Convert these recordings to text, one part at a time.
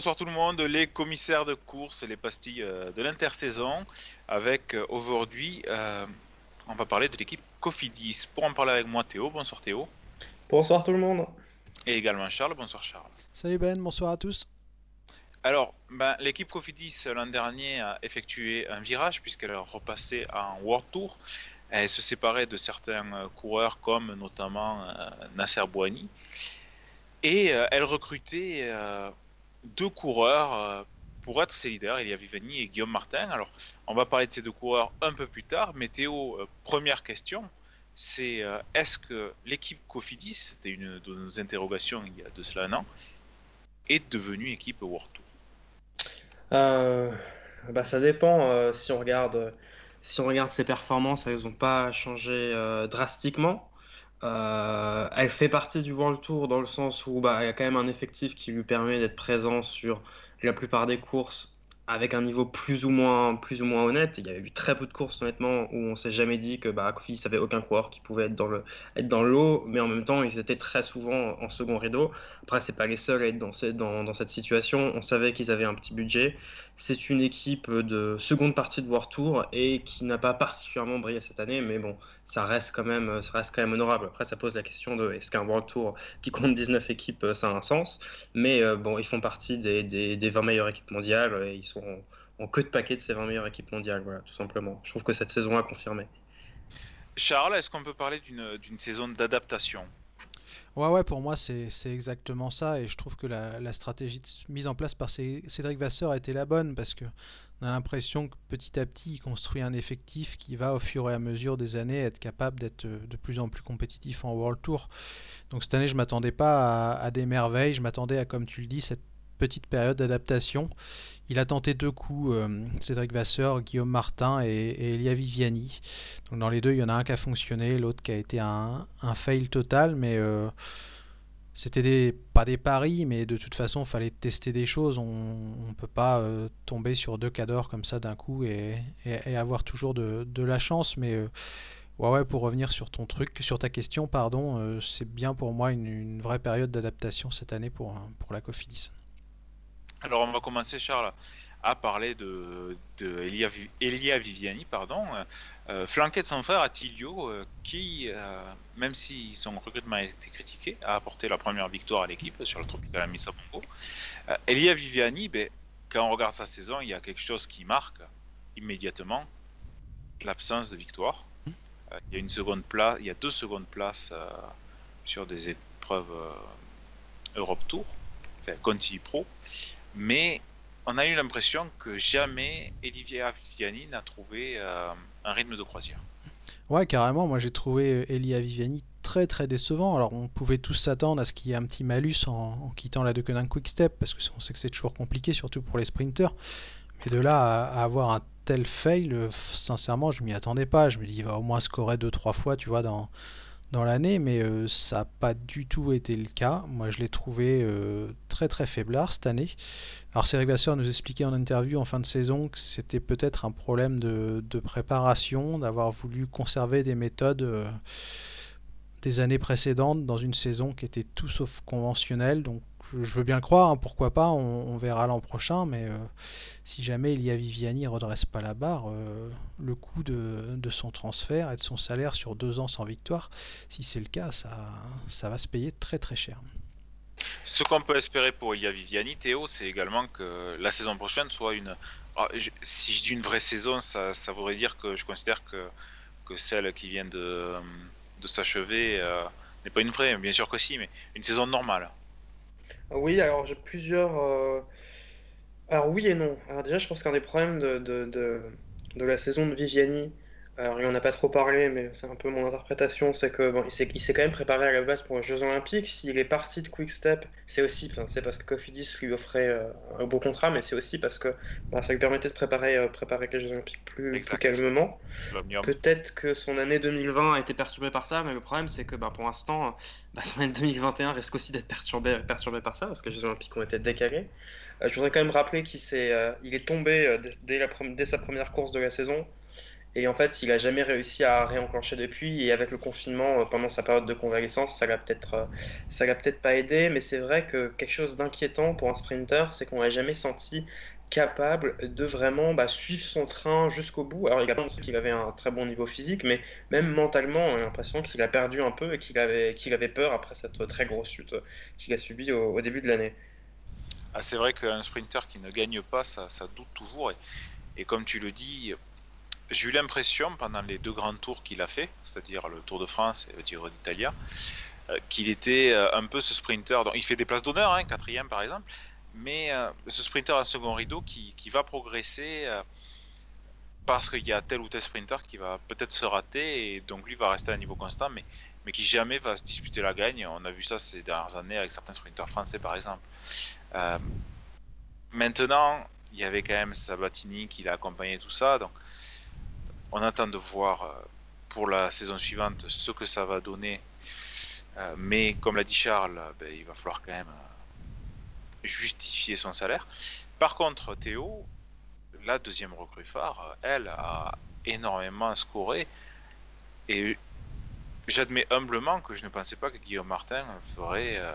Bonsoir tout le monde, les commissaires de course, les pastilles euh, de l'intersaison, avec euh, aujourd'hui, euh, on va parler de l'équipe Cofidis. Pour en parler avec moi, Théo. Bonsoir Théo. Bonsoir tout le monde. Et également Charles. Bonsoir Charles. Salut Ben, bonsoir à tous. Alors, ben, l'équipe Cofidis l'an dernier a effectué un virage puisqu'elle est repassée en World Tour. Elle se séparait de certains coureurs comme notamment euh, Nasser Bouhani. Et euh, elle recrutait euh, deux coureurs euh, pour être ses leaders, Elia Vivani et Guillaume Martin. Alors, on va parler de ces deux coureurs un peu plus tard. Mais Théo, euh, première question, c'est euh, est-ce que l'équipe Cofidis, c'était une de nos interrogations il y a de cela un an, est devenue équipe World Tour? Bah, ça dépend si on regarde, si on regarde ses performances, elles n'ont pas changé drastiquement. Euh, elle fait partie du World Tour dans le sens où bah, il y a quand même un effectif qui lui permet d'être présent sur la plupart des courses avec un niveau plus ou moins, plus ou moins honnête. Il y a eu très peu de courses honnêtement où on s'est jamais dit que bah, Cofidis avait aucun coureur qui pouvait être dans le, être dans le lot, mais en même temps ils étaient très souvent en second rideau. Après c'est pas les seuls à être dans, dans, dans cette situation. On savait qu'ils avaient un petit budget. C'est une équipe de seconde partie de World Tour et qui n'a pas particulièrement brillé cette année, mais bon, ça reste quand même, ça reste quand même honorable. Après, ça pose la question de est-ce qu'un World Tour qui compte 19 équipes, ça a un sens? Mais euh, bon, ils font partie des, des, des 20 meilleures équipes mondiales et ils sont en, en queue de paquet de ces 20 meilleures équipes mondiales, voilà, tout simplement. Je trouve que cette saison a confirmé. Charles, est-ce qu'on peut parler d'une saison d'adaptation? Ouais, ouais, pour moi, c'est exactement ça. Et je trouve que la, la stratégie mise en place par Cé- Cédric Vasseur a été la bonne parce que on a l'impression que petit à petit, il construit un effectif qui va, au fur et à mesure des années, être capable d'être euh, de plus en plus compétitif en World Tour. Donc cette année, je m'attendais pas à, à des merveilles. Je m'attendais à, comme tu le dis, cette petite période d'adaptation. Il a tenté deux coups, euh, Cédric Vasseur, Guillaume Martin et, Elia Viviani. Donc dans les deux, il y en a un qui a fonctionné, l'autre qui a été un, fail total, mais euh, c'était des, pas des paris, mais de toute façon, il fallait tester des choses. On ne peut pas euh, tomber sur deux cadors comme ça d'un coup et, avoir toujours de, la chance. Mais ouais, ouais, pour revenir sur ton truc, sur ta question, pardon, c'est bien pour moi une, une vraie période d'adaptation cette année pour, pour la Cofidis. Alors, on va commencer, Charles, à parler de, de Viviani, pardon, euh, flanqué de son frère Attilio, euh, qui, euh, même si son recrutement a été critiqué, a apporté la première victoire à l'équipe sur le Tropical Amissa Bongo. Elia Viviani, ben, quand on regarde sa saison, il y a quelque chose qui marque immédiatement l'absence de victoire. Il y a une seconde place, il y a deux secondes places sur des épreuves Europe Tour, enfin Conti Pro, mais on a eu l'impression que jamais Olivia Viviani n'a trouvé euh, un rythme de croisière. Ouais, carrément. Moi, j'ai trouvé Elia Viviani très très décevant. Alors, on pouvait tous s'attendre à ce qu'il y ait un petit malus en, quittant la Deceuninck Quick Step, parce que on sait que c'est toujours compliqué, surtout pour les sprinters. Mais de là à, à avoir un tel fail, euh, sincèrement, je m'y attendais pas. Je me dis, il va au moins scorer deux trois fois, tu vois, dans, dans l'année, mais euh, ça n'a pas du tout été le cas. Moi, je l'ai trouvé euh, très très faiblard cette année. Alors, Cédric Vasseur nous expliquait en interview en fin de saison que c'était peut-être un problème de, de préparation, d'avoir voulu conserver des méthodes euh, des années précédentes dans une saison qui était tout sauf conventionnelle. Donc, je, veux bien le croire, hein, pourquoi pas, on, verra l'an prochain, mais euh, si jamais Elia Viviani ne redresse pas la barre, euh, le coût de, son transfert et de son salaire sur deux ans sans victoire, si c'est le cas, ça, va se payer très très cher. Ce qu'on peut espérer pour Elia Viviani, Théo, c'est également que la saison prochaine soit une. Ah, si je dis une vraie saison, ça, voudrait dire que je considère que, celle qui vient de, de s'achever euh, n'est pas une vraie, bien sûr que si, mais une saison normale. Oui, alors j'ai plusieurs. euh, Alors oui et non. Alors déjà, je pense qu'un des problèmes de, de, de, de la saison de Viviani, Alors, il en a pas trop parlé, mais c'est un peu mon interprétation, c'est que bon, il s'est, il s'est quand même préparé à la base pour les Jeux Olympiques. S'il est parti de Quick Step, c'est aussi, enfin, c'est parce que Cofidis lui offrait euh, un beau contrat, mais c'est aussi parce que bah, ça lui permettait de préparer, euh, préparer les Jeux Olympiques plus, calmement. L'Omnium. Peut-être que son année 2020 a été perturbée par ça, mais le problème c'est que bah, pour l'instant, bah, son année 2021 risque aussi d'être perturbée, perturbée par ça, parce que les Jeux Olympiques ont été décalés. Euh, je voudrais quand même rappeler qu'il s'est, euh, il est tombé euh, la dès sa première course de la saison. Et en fait, il a jamais réussi à réenclencher depuis. Et avec le confinement, euh, pendant sa période de convalescence, ça l'a euh, l'a peut-être pas aidé. Mais c'est vrai que quelque chose d'inquiétant pour un sprinter, c'est qu'on l'a jamais senti capable de vraiment bah, suivre son train jusqu'au bout. Alors, il a montré qu'il avait un très bon niveau physique, mais même mentalement, on a l'impression qu'il a perdu un peu et qu'il avait, qu'il avait peur après cette très grosse chute euh, qu'il a subie au, début de l'année. Ah, c'est vrai qu'un sprinter qui ne gagne pas, ça, doute toujours. Et comme tu le dis, j'ai eu l'impression pendant les deux grands tours qu'il a fait, c'est-à-dire le Tour de France et le Giro d'Italia, euh, qu'il était euh, un peu ce sprinter. Il fait des places d'honneur, hein, quatrième par exemple, mais euh, ce sprinter à second rideau qui, va progresser parce qu'il y a tel ou tel sprinter qui va peut-être se rater et donc lui va rester à un niveau constant, mais, mais qui jamais va se disputer la gagne. On a vu ça ces dernières années avec certains sprinters français par exemple. Maintenant, il y avait quand même Sabatini qui l'a accompagné tout ça, donc on attend de voir euh, pour la saison suivante ce que ça va donner. Euh, mais comme l'a dit Charles, ben, il va falloir quand même euh, justifier son salaire. Par contre, Théo, la deuxième recrue phare, elle a énormément scoré et j'admets humblement que je ne pensais pas que Guillaume Martin ferait euh,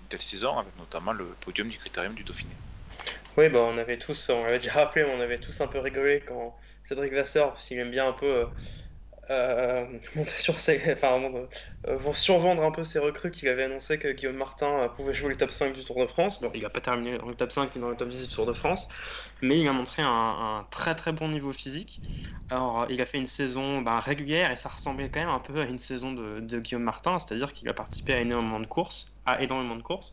une telle saison avec notamment le podium du Critérium du Dauphiné. Oui, bah, on avait tous, on l'avait déjà rappelé, on avait tous un peu rigolé quand Cédric Vasseur, qu'il aime bien un peu euh, euh, monter sur ses, enfin, mon- euh, vont survendre un peu ses recrues qu'il avait annoncé que Guillaume Martin pouvait jouer le top 5 du Tour de France. Bon, il n'a pas terminé dans le top 5 ni dans le top 10 du Tour de France, mais il a montré un, très très bon niveau physique. Alors, il a fait une saison ben, régulière et ça ressemblait quand même un peu à une saison de, Guillaume Martin, c'est-à-dire qu'il a participé à énormément de courses, à énormément de courses,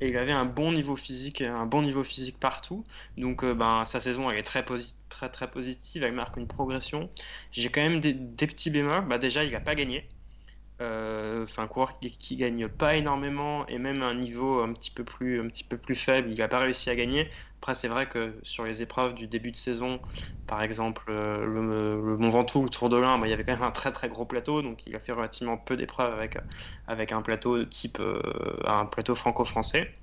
et il avait un bon niveau physique, un bon niveau physique partout. Donc, ben, sa saison elle est très, posi- très très positive, elle marque une progression. J'ai quand même des, petits bémols. Bah, déjà, il n'a pas gagné. Euh, c'est un coureur qui, qui gagne pas énormément et même à un niveau un petit peu plus, un petit peu plus faible, il n'a pas réussi à gagner. Après, c'est vrai que sur les épreuves du début de saison, par exemple euh, le, le Mont Ventoux, le Tour de l'Ain, bah, il y avait quand même un très très gros plateau, donc il a fait relativement peu d'épreuves avec, avec un plateau type euh, un plateau franco-français.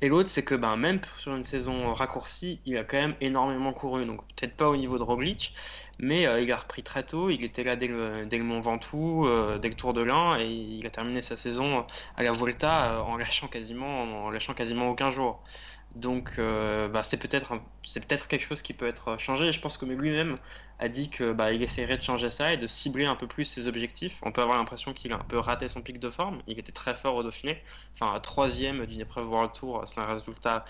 Et l'autre, c'est que ben, même sur une saison raccourcie, il a quand même énormément couru. Donc peut-être pas au niveau de Roglic, mais euh, il a repris très tôt. Il était là dès le, Mont Ventoux, euh, dès le Tour de l'Ain, et il a terminé sa saison à la Volta euh, en lâchant quasiment, en lâchant quasiment aucun jour. Donc euh, bah, c'est peut-être quelque chose qui peut être changé. Je pense que lui-même a dit que bah, essaierait de changer ça et de cibler un peu plus ses objectifs. On peut avoir l'impression qu'il a un peu raté son pic de forme. Il était très fort au Dauphiné enfin troisième d'une épreuve World Tour, c'est un résultat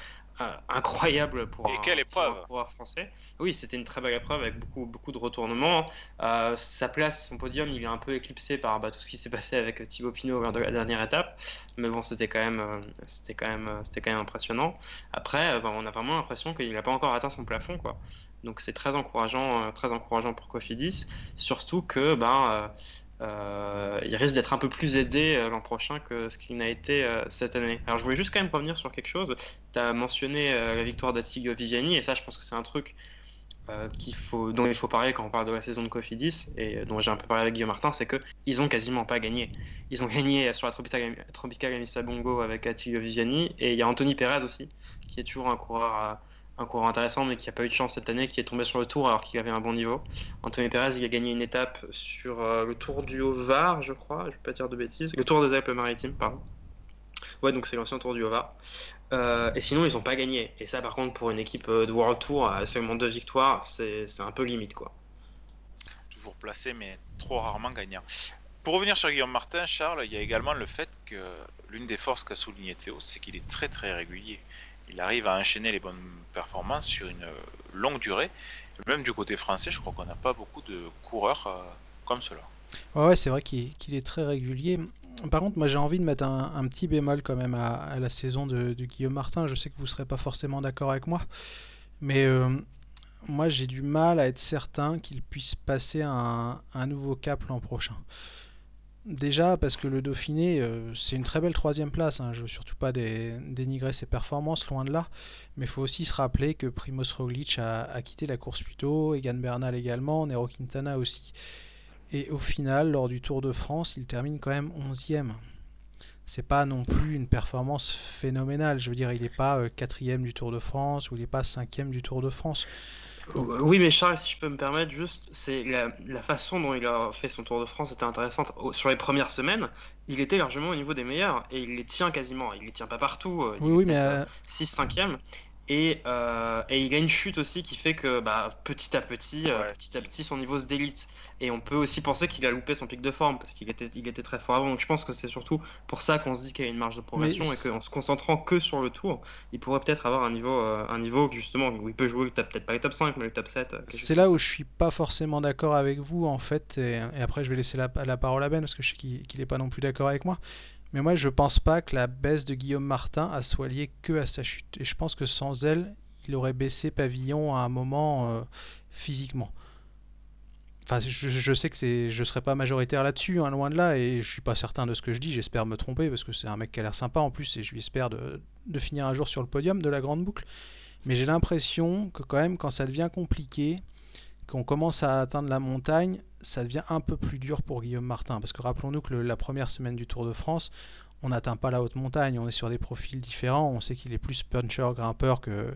incroyable pour Et quelle un, pour un épreuve coureur français. Oui, c'était une très belle épreuve avec beaucoup, beaucoup de retournements. Euh, sa place, son podium, il est un peu éclipsé par bah, tout ce qui s'est passé avec Thibaut Pinot lors de la dernière étape. Mais bon, c'était quand même, euh, c'était quand même, euh, c'était quand même impressionnant. Après, euh, bah, on a vraiment l'impression qu'il n'a pas encore atteint son plafond, quoi. Donc c'est très encourageant, euh, très encourageant pour Cofidis. Surtout que ben, euh, euh, il risque d'être un peu plus aidé euh, l'an prochain que ce qu'il n'a été euh, cette année. Alors je voulais juste quand même revenir sur quelque chose. Tu as mentionné la victoire d'Attilio Viviani, et ça je pense que c'est un truc dont il faut parler quand on parle de la saison de Cofidis, et dont j'ai un peu parlé avec Guillaume Martin, c'est qu'ils ont quasiment pas gagné. Ils ont gagné sur la Tropical, Tropical Bongo avec Attilio Viviani, et il y a Anthony Perez aussi, qui est toujours un coureur... un coureur intéressant, mais qui n'a pas eu de chance cette année, qui est tombé sur le tour alors qu'il avait un bon niveau. Anthony Perez, il a gagné une étape sur euh, le Tour du Haut-Var, je crois, je ne vais pas dire de bêtises. Le Tour des Alpes-Maritimes, pardon. Ouais, donc c'est l'ancien Tour du Haut-Var. Euh, et sinon, ils n'ont pas gagné. Et ça, par contre, pour une équipe euh, de World Tour, seulement deux victoires, c'est un peu limite, quoi. Toujours placé, mais trop rarement gagnant. Pour revenir sur Guillaume Martin, Charles, il y a également le fait que l'une des forces qu'a souligné Théo, c'est qu'il est très très régulier. Il arrive à enchaîner les bonnes performances sur une longue durée. Même du côté français, je crois qu'on n'a pas beaucoup de coureurs euh, comme cela. Ouais, c'est vrai qu'il est très régulier. Par contre, moi j'ai envie de mettre un, petit bémol quand même à, la saison de, Guillaume Martin. Je sais que vous ne serez pas forcément d'accord avec moi, mais euh, moi j'ai du mal à être certain qu'il puisse passer un nouveau cap l'an prochain. Déjà parce que le Dauphiné, euh, c'est une très belle troisième place. Hein. Je ne veux surtout pas dé dénigrer ses performances, loin de là. Mais il faut aussi se rappeler que Primoz Roglic a, a, quitté la course plus tôt, Egan Bernal également, Nero Quintana aussi. Et au final, lors du Tour de France, il termine quand même 11e. C'est pas non plus une performance phénoménale. Je veux dire, il n'est pas euh, quatrième du Tour de France ou il n'est pas cinquième du Tour de France. Oui, mais Charles, si je peux me permettre, juste, c'est la, façon dont il a fait son Tour de France était intéressante. Sur les premières semaines, il était largement au niveau des meilleurs et il les tient quasiment. Il les tient pas partout. Euh, oui, oui, mais. 6-5e. Et, euh, et, il a une chute aussi qui fait que bah, petit à petit, euh, ouais. petit à petit, son niveau se délite. Et on peut aussi penser qu'il a loupé son pic de forme parce qu'il était, il était très fort avant. Donc je pense que c'est surtout pour ça qu'on se dit qu'il y a une marge de progression Mais et qu'en se concentrant que sur le tour, il pourrait peut-être avoir un niveau, euh, un niveau justement où il peut jouer peut-être pas le top 5, mais le top 7. C'est là où je suis pas forcément d'accord avec vous en fait. Et, et, après, je vais laisser la, la parole à Ben parce que je sais qu'il n'est pas non plus d'accord avec moi. Mais moi, je pense pas que la baisse de Guillaume Martin a soit liée que à sa chute. Et je pense que sans elle, il aurait baissé pavillon à un moment euh, physiquement. Enfin, je, sais que c'est, je serais pas majoritaire là-dessus, hein, loin de là, et je suis pas certain de ce que je dis. J'espère me tromper parce que c'est un mec qui a l'air sympa en plus, et je lui espère de finir un jour sur le podium de la grande boucle. Mais j'ai l'impression que quand même, quand ça devient compliqué, qu'on commence à atteindre la montagne, ça devient un peu plus dur pour Guillaume Martin. Parce que rappelons-nous que la première semaine du Tour de France, on n'atteint pas la haute montagne, on est sur des profils différents, on sait qu'il est plus puncher, grimpeur que,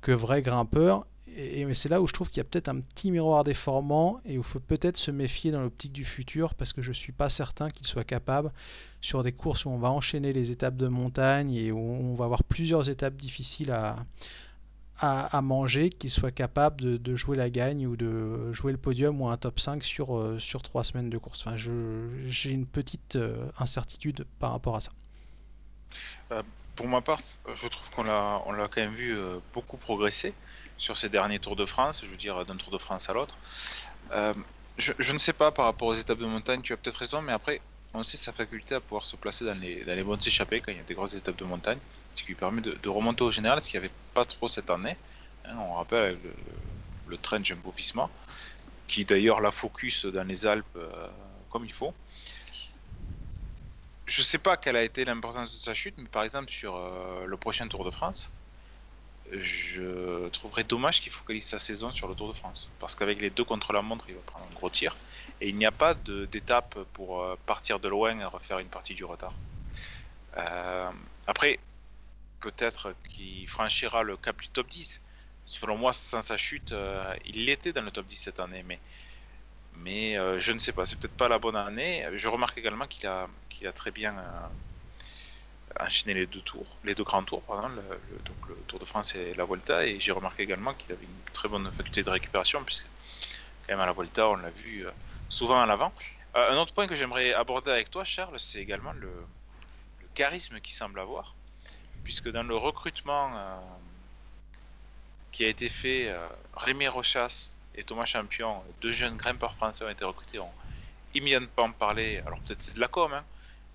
que vrai grimpeur. Et, et c'est là où je trouve qu'il y a peut-être un petit miroir déformant et où il faut peut-être se méfier dans l'optique du futur parce que je ne suis pas certain qu'il soit capable, sur des courses où on va enchaîner les étapes de montagne et où on va avoir plusieurs étapes difficiles à, à, manger, qu'il soit capable de, jouer la gagne ou de jouer le podium ou un top 5 sur, euh, sur 3 semaines de course. Enfin, J'ai une petite euh, incertitude par rapport à ça. Euh, pour ma part, je trouve qu'on l'a quand même vu beaucoup progresser sur ces derniers Tours de France, je veux dire d'un Tour de France à l'autre. Je, ne sais pas par rapport aux étapes de montagne, tu as peut-être raison, mais après, on sa faculté à pouvoir se placer dans les, dans les bonnes échappées quand il y a des grosses étapes de montagne, ce qui lui permet de, de remonter au général, ce qu'il n'y avait pas trop cette année. Hein, on rappelle le, le train Jumbo Visma, qui d'ailleurs la focus dans les Alpes euh, comme il faut. Je ne sais pas quelle a été l'importance de sa chute, mais par exemple sur euh, le prochain Tour de France, je trouverais dommage qu'il focalise sa saison sur le Tour de France. Parce qu'avec les deux contre la montre, il va prendre un gros tir. Et il n'y a pas d'étape pour euh, partir de loin et refaire une partie du retard. Euh, après, peut-être qu'il franchira le cap du top 10. Selon moi, sans sa chute, euh, il était dans le top 10 cette année. Mais, mais je ne sais pas, c'est peut-être pas la bonne année. Je remarque également qu'il a, qu'il a très bien enchaîné les deux tours, les deux grands tours, pardon, le, donc le Tour de France et la Volta. Et j'ai remarqué également qu'il avait une très bonne faculté de récupération, puisque quand même à la Volta, on l'a vu euh, souvent à l'avant. Euh, un autre point que j'aimerais aborder avec toi, Charles, c'est également le, charisme qu'il semble avoir, puisque dans le recrutement euh, qui a été fait, Rémi Rochas et Thomas Champion, deux jeunes grimpeurs français ont été recrutés, ont immédiatement parler, alors peut-être c'est de la com, hein,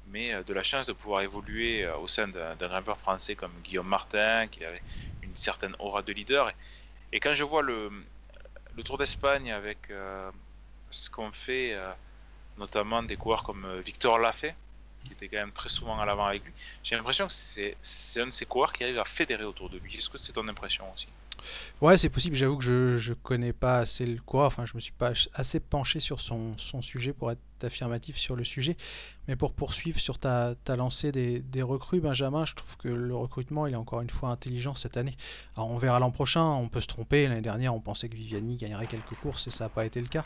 mais euh, de la chance de pouvoir évoluer euh, au sein d'un grimpeur français comme Guillaume Martin, qui avait une certaine aura de leader. Et, quand je vois le, Tour d'Espagne avec euh, ce qu'on fait, notamment des coureurs comme Victor Lafay, qui était quand même très souvent à l'avant avec lui, j'ai l'impression que c'est un de ces coureurs qui arrive à fédérer autour de lui. Est-ce que c'est ton impression aussi? Ouais, c'est possible. J'avoue que je, je connais pas assez le coureur. Enfin, je me suis pas assez penché sur son, sujet pour être affirmatif sur le sujet. Mais pour poursuivre sur ta, ta lancée des, des, recrues, Benjamin, je trouve que le recrutement, il est encore une fois intelligent cette année. Alors, on verra l'an prochain. On peut se tromper. L'année dernière, on pensait que Viviani gagnerait quelques courses et ça n'a pas été le cas.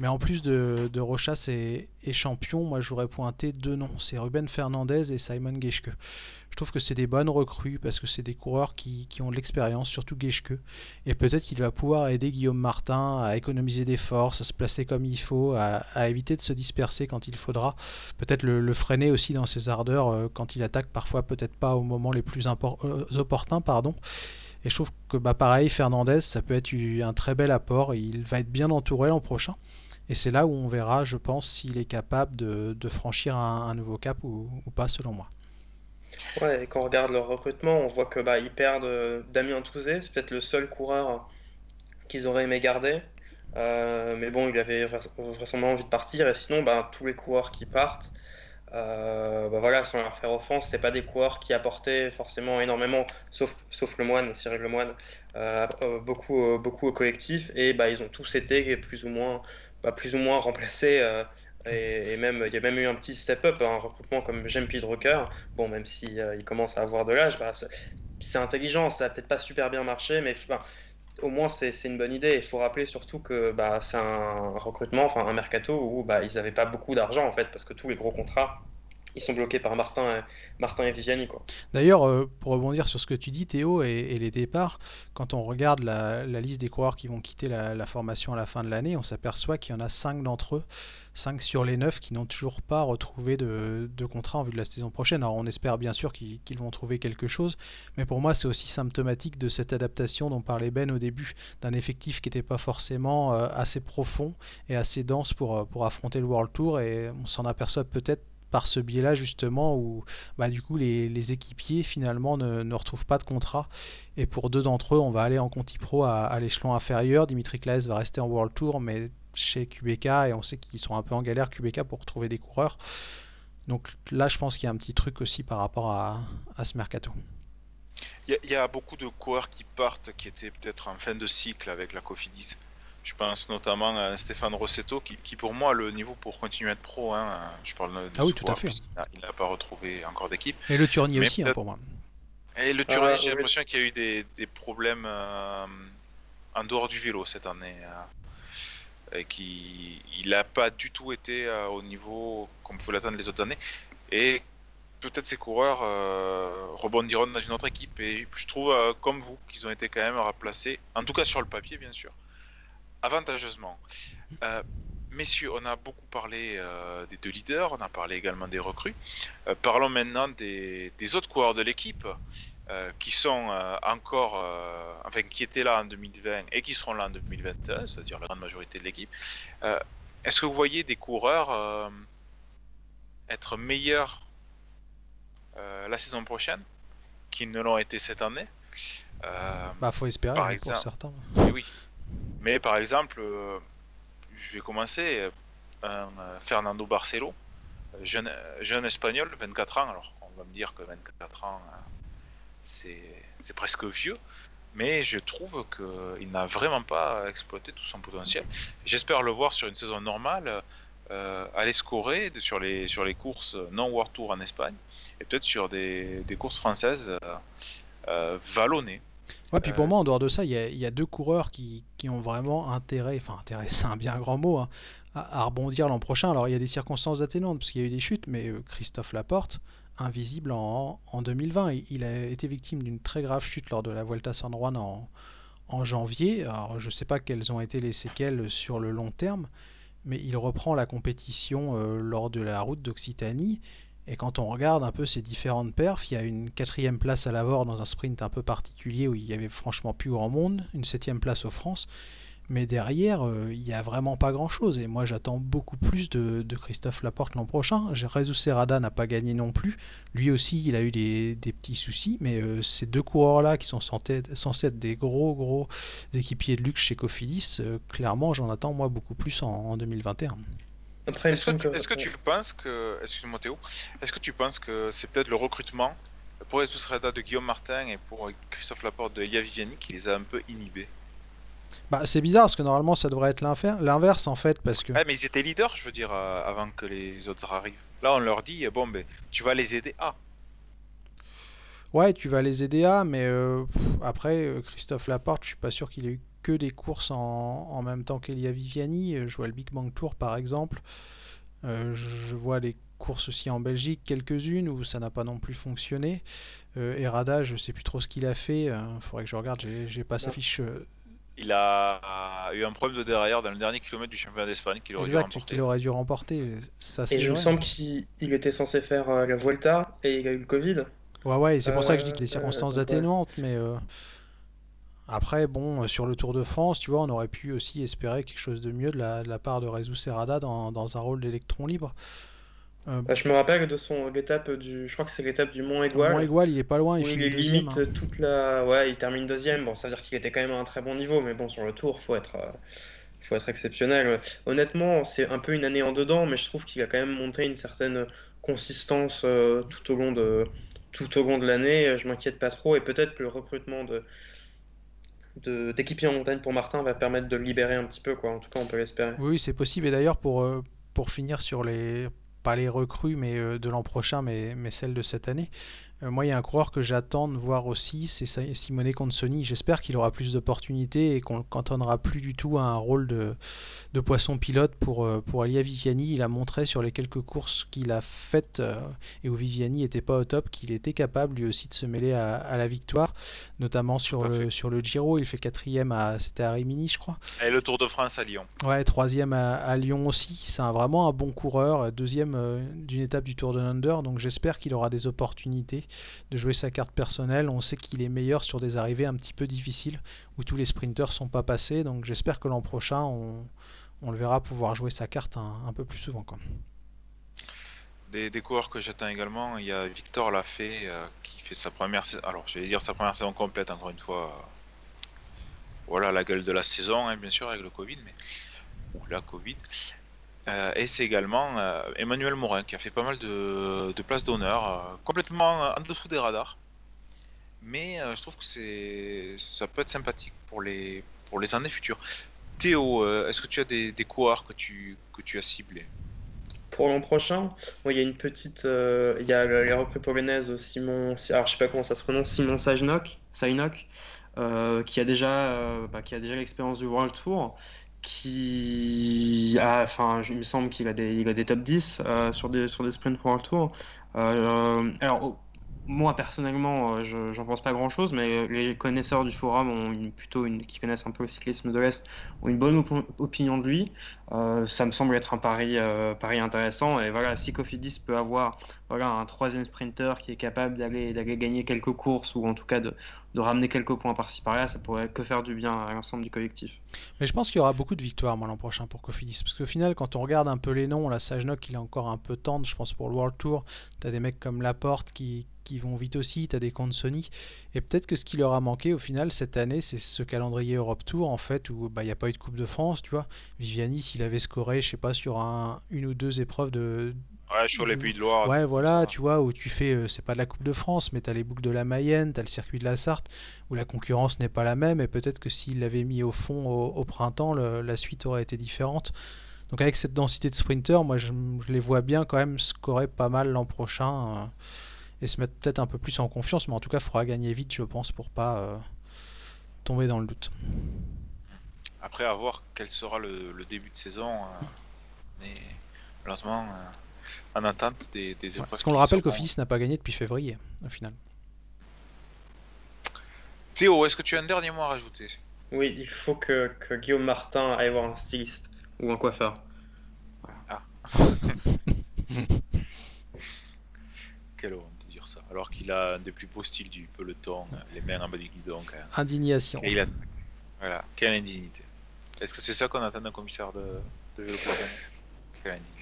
Mais en plus de, de Rochas et, Champion, moi, j'aurais pointé deux noms. C'est Ruben Fernandez et Simon Geschke. Je trouve que c'est des bonnes recrues parce que c'est des coureurs qui, ont de l'expérience, surtout Geschke. Et peut-être qu'il va pouvoir aider Guillaume Martin à économiser des forces, à se placer comme il faut, à, éviter de se disperser quand il faudra. Peut-être le, freiner aussi dans ses ardeurs euh, quand il attaque parfois peut-être pas au moment les plus euh, opportuns. Pardon. Et je trouve que bah, pareil, Fernandez, ça peut être un très bel apport. Il va être bien entouré l'an prochain. Et c'est là où on verra, je pense, s'il est capable de, franchir un, nouveau cap ou, pas, selon moi. Ouais, et quand on regarde leur recrutement, on voit que bah, ils perdent euh, Damien Touzé, c'est peut-être le seul coureur qu'ils auraient aimé garder. Euh, mais bon, il avait vraisemblablement envie de partir. Et sinon, ben, tous les coureurs qui partent, euh, bah voilà, sans leur faire offense, c'est pas des coureurs qui apportaient forcément énormément, sauf, le moine, Cyril Lemoine, euh, euh, beaucoup, beaucoup au collectif, et bah, ils ont tous été plus ou moins, bah, plus ou moins remplacés, euh, et, même, il y a même eu un petit step-up, un recrutement comme James Drucker, bon, même si, euh, il commence à avoir de l'âge, bah, c'est intelligent, ça a peut-être pas super bien marché, mais au moins c'est une bonne idée. Il faut rappeler surtout que bah, c'est un recrutement, enfin un mercato où ils n'avaient pas beaucoup d'argent en fait, parce que tous les gros contrats ils sont bloqués par Martin Martin et Viviani. D'ailleurs, euh, pour rebondir sur ce que tu dis, Théo, et, les départs, quand on regarde la, liste des coureurs qui vont quitter la, formation à la fin de l'année, on s'aperçoit qu'il y en a 5 d'entre eux, 5 sur les 9 qui n'ont toujours pas retrouvé de, contrat en vue de la saison prochaine. Alors on espère bien sûr qu'ils vont trouver quelque chose, mais pour moi c'est aussi symptomatique de cette adaptation dont parlait Ben au début, d'un effectif qui n'était pas forcément euh, assez profond et assez dense euh, pour affronter le World Tour, et on s'en aperçoit peut-être par ce biais-là justement où bah, du coup les, équipiers finalement ne, retrouvent pas de contrat. Et pour deux d'entre eux on va aller en Conti Pro à, l'échelon inférieur. Dimitri Claes va rester en World Tour mais chez QBK et on sait qu'ils sont un peu en galère QBK pour trouver des coureurs. Donc là je pense qu'il y a un petit truc aussi par rapport à, ce mercato. Il y, y, a beaucoup de coureurs qui partent qui étaient peut-être en fin de cycle avec la Cofidis je pense notamment à Stéphane Rossetto, qui, qui, pour moi a le niveau pour continuer à être pro. Hein. Je parle de ah oui, tout à fait. Il n'a pas retrouvé encore d'équipe. Et le Tournier aussi, hein, pour moi. Et le Tournier, ah, j'ai oui. l'impression qu'il y a eu des, des problèmes euh, en dehors du vélo cette année. Euh, et qu'il n'a pas du tout été euh, au niveau qu'on pouvait l'attendre les autres années. Et peut-être ces coureurs euh, rebondiront dans une autre équipe. Et je trouve, euh, comme vous, qu'ils ont été quand même remplacés, en tout cas sur le papier, bien sûr, avantageusement. Euh, messieurs, on a beaucoup parlé euh, des deux leaders, on a parlé également des recrues. Euh, parlons maintenant des, des, autres coureurs de l'équipe qui sont encore, enfin qui étaient là en 2020 et qui seront là en 2021, c'est-à-dire la grande majorité de l'équipe. Est-ce que vous voyez des coureurs être meilleurs la saison prochaine qu'ils ne l'ont été cette année? Bah, faut espérer par hein, exemple. pour certains. Oui, mais par exemple, euh, je vais commencer un euh, Fernando Barcelo, jeune, jeune espagnol, 24 ans. Alors, on va me dire que 24 ans, c'est presque vieux, mais je trouve qu'il n'a vraiment pas exploité tout son potentiel. J'espère le voir sur une saison normale, euh, aller scorer sur les, sur les courses non World Tour en Espagne, et peut-être sur des, des, courses françaises euh, vallonnées. Ouais, puis pour moi, en dehors de ça, il y, y, a deux coureurs qui, qui, ont vraiment intérêt, enfin intérêt, c'est un bien grand mot, hein, à, à, rebondir l'an prochain. Alors il y a des circonstances atténuantes, parce qu'il y a eu des chutes, mais euh, Christophe Laporte, invisible en, en 2020, il, il, a été victime d'une très grave chute lors de la Vuelta San Juan en, en janvier. Alors je ne sais pas quelles ont été les séquelles sur le long terme, mais il reprend la compétition euh, lors de la route d'Occitanie. Et quand on regarde un peu ces différentes perfs, il y a une quatrième place à l'Avor dans un sprint un peu particulier où il y avait franchement plus grand monde, une septième place aux France. Mais derrière, euh, il n'y a vraiment pas grand-chose. Et moi, j'attends beaucoup plus de, Christophe Laporte l'an prochain. Rezus Serrada n'a pas gagné non plus. Lui aussi, il a eu des, petits soucis. Mais euh, ces deux coureurs-là, qui sont censés, être des gros, gros équipiers de luxe chez Cofidis, euh, clairement, j'en attends, moi, beaucoup plus en 2021. Est-ce que, tu, est que tu penses que, excuse-moi Théo, est-ce que tu penses que c'est peut-être le recrutement pour Jesus Reda de Guillaume Martin et pour Christophe Laporte de Elia Viviani qui les a un peu inhibés? Bah, c'est bizarre parce que normalement ça devrait être l'inverse en fait parce que. Ouais, mais ils étaient leaders, je veux dire, euh, avant que les autres arrivent. Là, on leur dit bon, ben, tu vas les aider à. Ouais, tu vas les aider à, mais euh, pff, après euh, Christophe Laporte, je suis pas sûr qu'il ait eu que des courses en, en même temps qu'Elia Viviani. Je vois le Big Bang Tour par exemple. Euh, je vois des courses aussi en Belgique, quelques-unes où ça n'a pas non plus fonctionné. Euh, Errada, je sais plus trop ce qu'il a fait. Il euh, faudrait que je regarde, j'ai pas sa fiche. Il a eu un problème de derrière dans le dernier kilomètre du championnat d'Espagne qu'il aurait exact, dû remporter. qu'il aurait dû remporter. Ça, et il me semble qu'il était censé faire euh, la Vuelta et il a eu le Covid. Ouais, ouais, c'est pour ça que je dis que les circonstances atténuantes, ouais. mais. Après, bon, sur le Tour de France, tu vois, on aurait pu aussi espérer quelque chose de mieux de la, de la part de Rezu Serrada dans, dans, un rôle d'électron libre. Euh, Bah, je me rappelle de son l'étape du. Je crois que c'est l'étape du Mont Mont Aigual. Aigual, il est pas loin, il deuxième. hein. limite toute la. Ouais, il termine deuxième. Bon, ça veut dire qu'il était quand même à un très bon niveau, mais bon, sur le tour, faut être, euh, faut être exceptionnel. Honnêtement, c'est un peu une année en dedans, mais je trouve qu'il a quand même montré une certaine consistance euh, tout au long de, tout au long de l'année. Je m'inquiète pas trop, et peut-être que le recrutement de, de, d'équipiers en montagne pour Martin va permettre de le libérer un petit peu, quoi. En tout cas, on peut l'espérer. Oui, c'est possible. Et d'ailleurs, pour, euh, pour finir sur les, pas les recrues mais, euh, de l'an prochain, mais, mais celles de cette année, moi, il y a un coureur que j'attends de voir aussi, c'est Simone Consoni. J'espère qu'il aura plus d'opportunités et qu'on ne le cantonnera plus du tout à un rôle de, de poisson pilote pour, euh, pour Alia Viviani. Il a montré sur les quelques courses qu'il a faites euh, et où Viviani n'était pas au top qu'il était capable lui aussi de se mêler à, à la victoire, notamment sur le, fait. sur le Giro. Il fait quatrième à, c'était à Rimini, je crois. Et le Tour de France à Lyon. Ouais, troisième à, à Lyon aussi. C'est vraiment un bon coureur. Deuxième euh, d'une étape du Tour de Under. Donc j'espère qu'il aura des opportunités de jouer sa carte personnelle. On sait qu'il est meilleur sur des arrivées un petit peu difficiles où tous les sprinteurs sont pas passés. Donc j'espère que l'an prochain, on, on le verra pouvoir jouer sa carte un, peu plus souvent. Des, coureurs que j'attends également, il y a Victor Lafay euh, qui fait sa première saison. Je vais dire sa première saison complète, encore une fois. euh, voilà la gueule de la saison, hein, bien sûr, avec le Covid, mais. Ou la Covid. Euh, et c'est également euh, Emmanuel Morin qui a fait pas mal de, places d'honneur, euh, complètement en dessous des radars. Mais je trouve que ça peut être sympathique pour les, pour les années futures. Théo, est-ce que tu as des, coureurs que tu, que tu as ciblés? Pour l'an prochain, il y a une petite, il y a la, la recrue polonaise Simon, alors je sais pas comment ça se prononce, Simon Sajnok, Sajnok, qui a déjà, bah, qui a déjà l'expérience du World Tour, qui a, enfin, il me semble qu'il a des, a des top 10 euh, sur des, sur des sprints World Tour. Euh, alors, moi personnellement, euh, je, j'en pense pas grand-chose, mais les connaisseurs du forum ont une, plutôt une, qui connaissent un peu le cyclisme de l'Est, ont une bonne op- opinion de lui. Ça me semble être un pari, pari intéressant. Et voilà, si Cofidis peut avoir voilà, un troisième sprinter qui est capable d'aller gagner quelques courses ou en tout cas de, de ramener quelques points par-ci par-là, ça pourrait que faire du bien à l'ensemble du collectif. Mais je pense qu'il y aura beaucoup de victoires l'an prochain pour Cofidis. Parce qu'au final, quand on regarde un peu les noms, la Sajnok, il est encore un peu tendre, je pense, pour le World Tour. Tu as des mecs comme Laporte qui, qui vont vite aussi, tu as des Sony. Et peut-être que ce qui leur a manqué au final cette année, c'est ce calendrier Europe Tour, en fait, où bah, il n'y a pas eu de Coupe de France, tu vois. Viviani, s'il avait scoré, je sais pas, sur un, une ou deux épreuves de, Ouais, sur les Pays de Loire, Ouais, voilà, tu vois, où tu fais, euh, c'est pas de la Coupe de France, mais t'as les boucles de la Mayenne, t'as le circuit de la Sarthe, où la concurrence n'est pas la même, et peut-être que s'il l'avait mis au fond au, au printemps, le- la suite aurait été différente. Donc avec cette densité de sprinters, moi je, je les vois bien quand même scorer pas mal l'an prochain, euh, et se mettre peut-être un peu plus en confiance, mais en tout cas, il faudra gagner vite, je pense, pour pas euh, tomber dans le doute. Après, à voir quel sera le, le début de saison. euh, mais malheureusement, euh, en attente des, des Ouais, épreuves Parce qu'on le rappelle seront. qu'Office n'a pas gagné depuis février, au final. Théo, est-ce que tu as un dernier mot à rajouter? Oui, il faut que, que Guillaume Martin aille voir un styliste ou un coiffeur. Ah, quelle honte de dire ça. Alors qu'il a un des plus beaux styles du peloton, les mains en bas du guidon. quand même. Indignation. Et il a... Voilà, quelle indignité. Est-ce que c'est ça qu'on attend d'un commissaire de, de vélo Quelle indignité.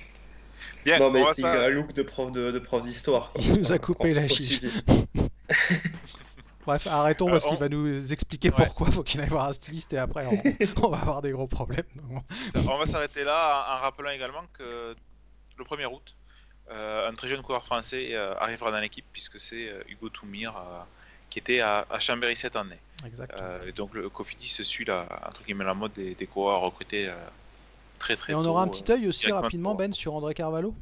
Bien, Non, on mais il a un look de prof de, de prof d'histoire. Il nous a coupé la chiche. Bref, arrêtons Euh, parce qu'il on- va nous expliquer Ouais. pourquoi faut qu'il aille voir un styliste et après on, on va avoir des gros problèmes. On va s'arrêter là en, rappelant également que le 1er août, euh, un très jeune coureur français euh, arrivera dans l'équipe puisque c'est euh, Hugo Toumir euh, qui était à, à Chambéry cette année. Exact. Euh, et donc le Cofidis suit la, entre guillemets, la mode des, des coureurs recrutés euh, très très Et on tôt. aura un petit euh, œil aussi directement rapidement, Ben, sur André Carvalho.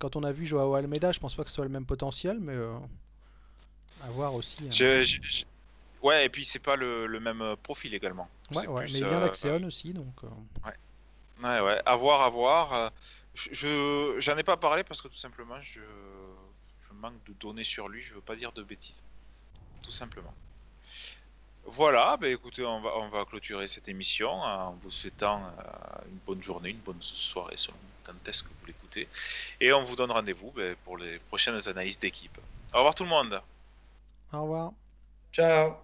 Quand on a vu Joao Almeida, je pense pas que ce soit le même potentiel, mais euh, à voir aussi. hein. Je- je- je- Ouais, et puis c'est pas le, le même euh, profil également. Ouais, ouais, plus, mais il vient euh, d'Axeon aussi, donc. euh, Ouais, ouais, à voir, à voir. euh, Je, je- j'en ai pas parlé parce que tout simplement, je, je manque de données sur lui. Je veux pas dire de bêtises, tout simplement. Voilà, bah écoutez, on va, on va clôturer cette émission en vous souhaitant euh, une bonne journée, une bonne soirée selon quand est-ce que vous l'écoutez. Et on vous donne rendez-vous bah, pour les prochaines analyses d'équipe. Au revoir tout le monde. Au revoir. Ciao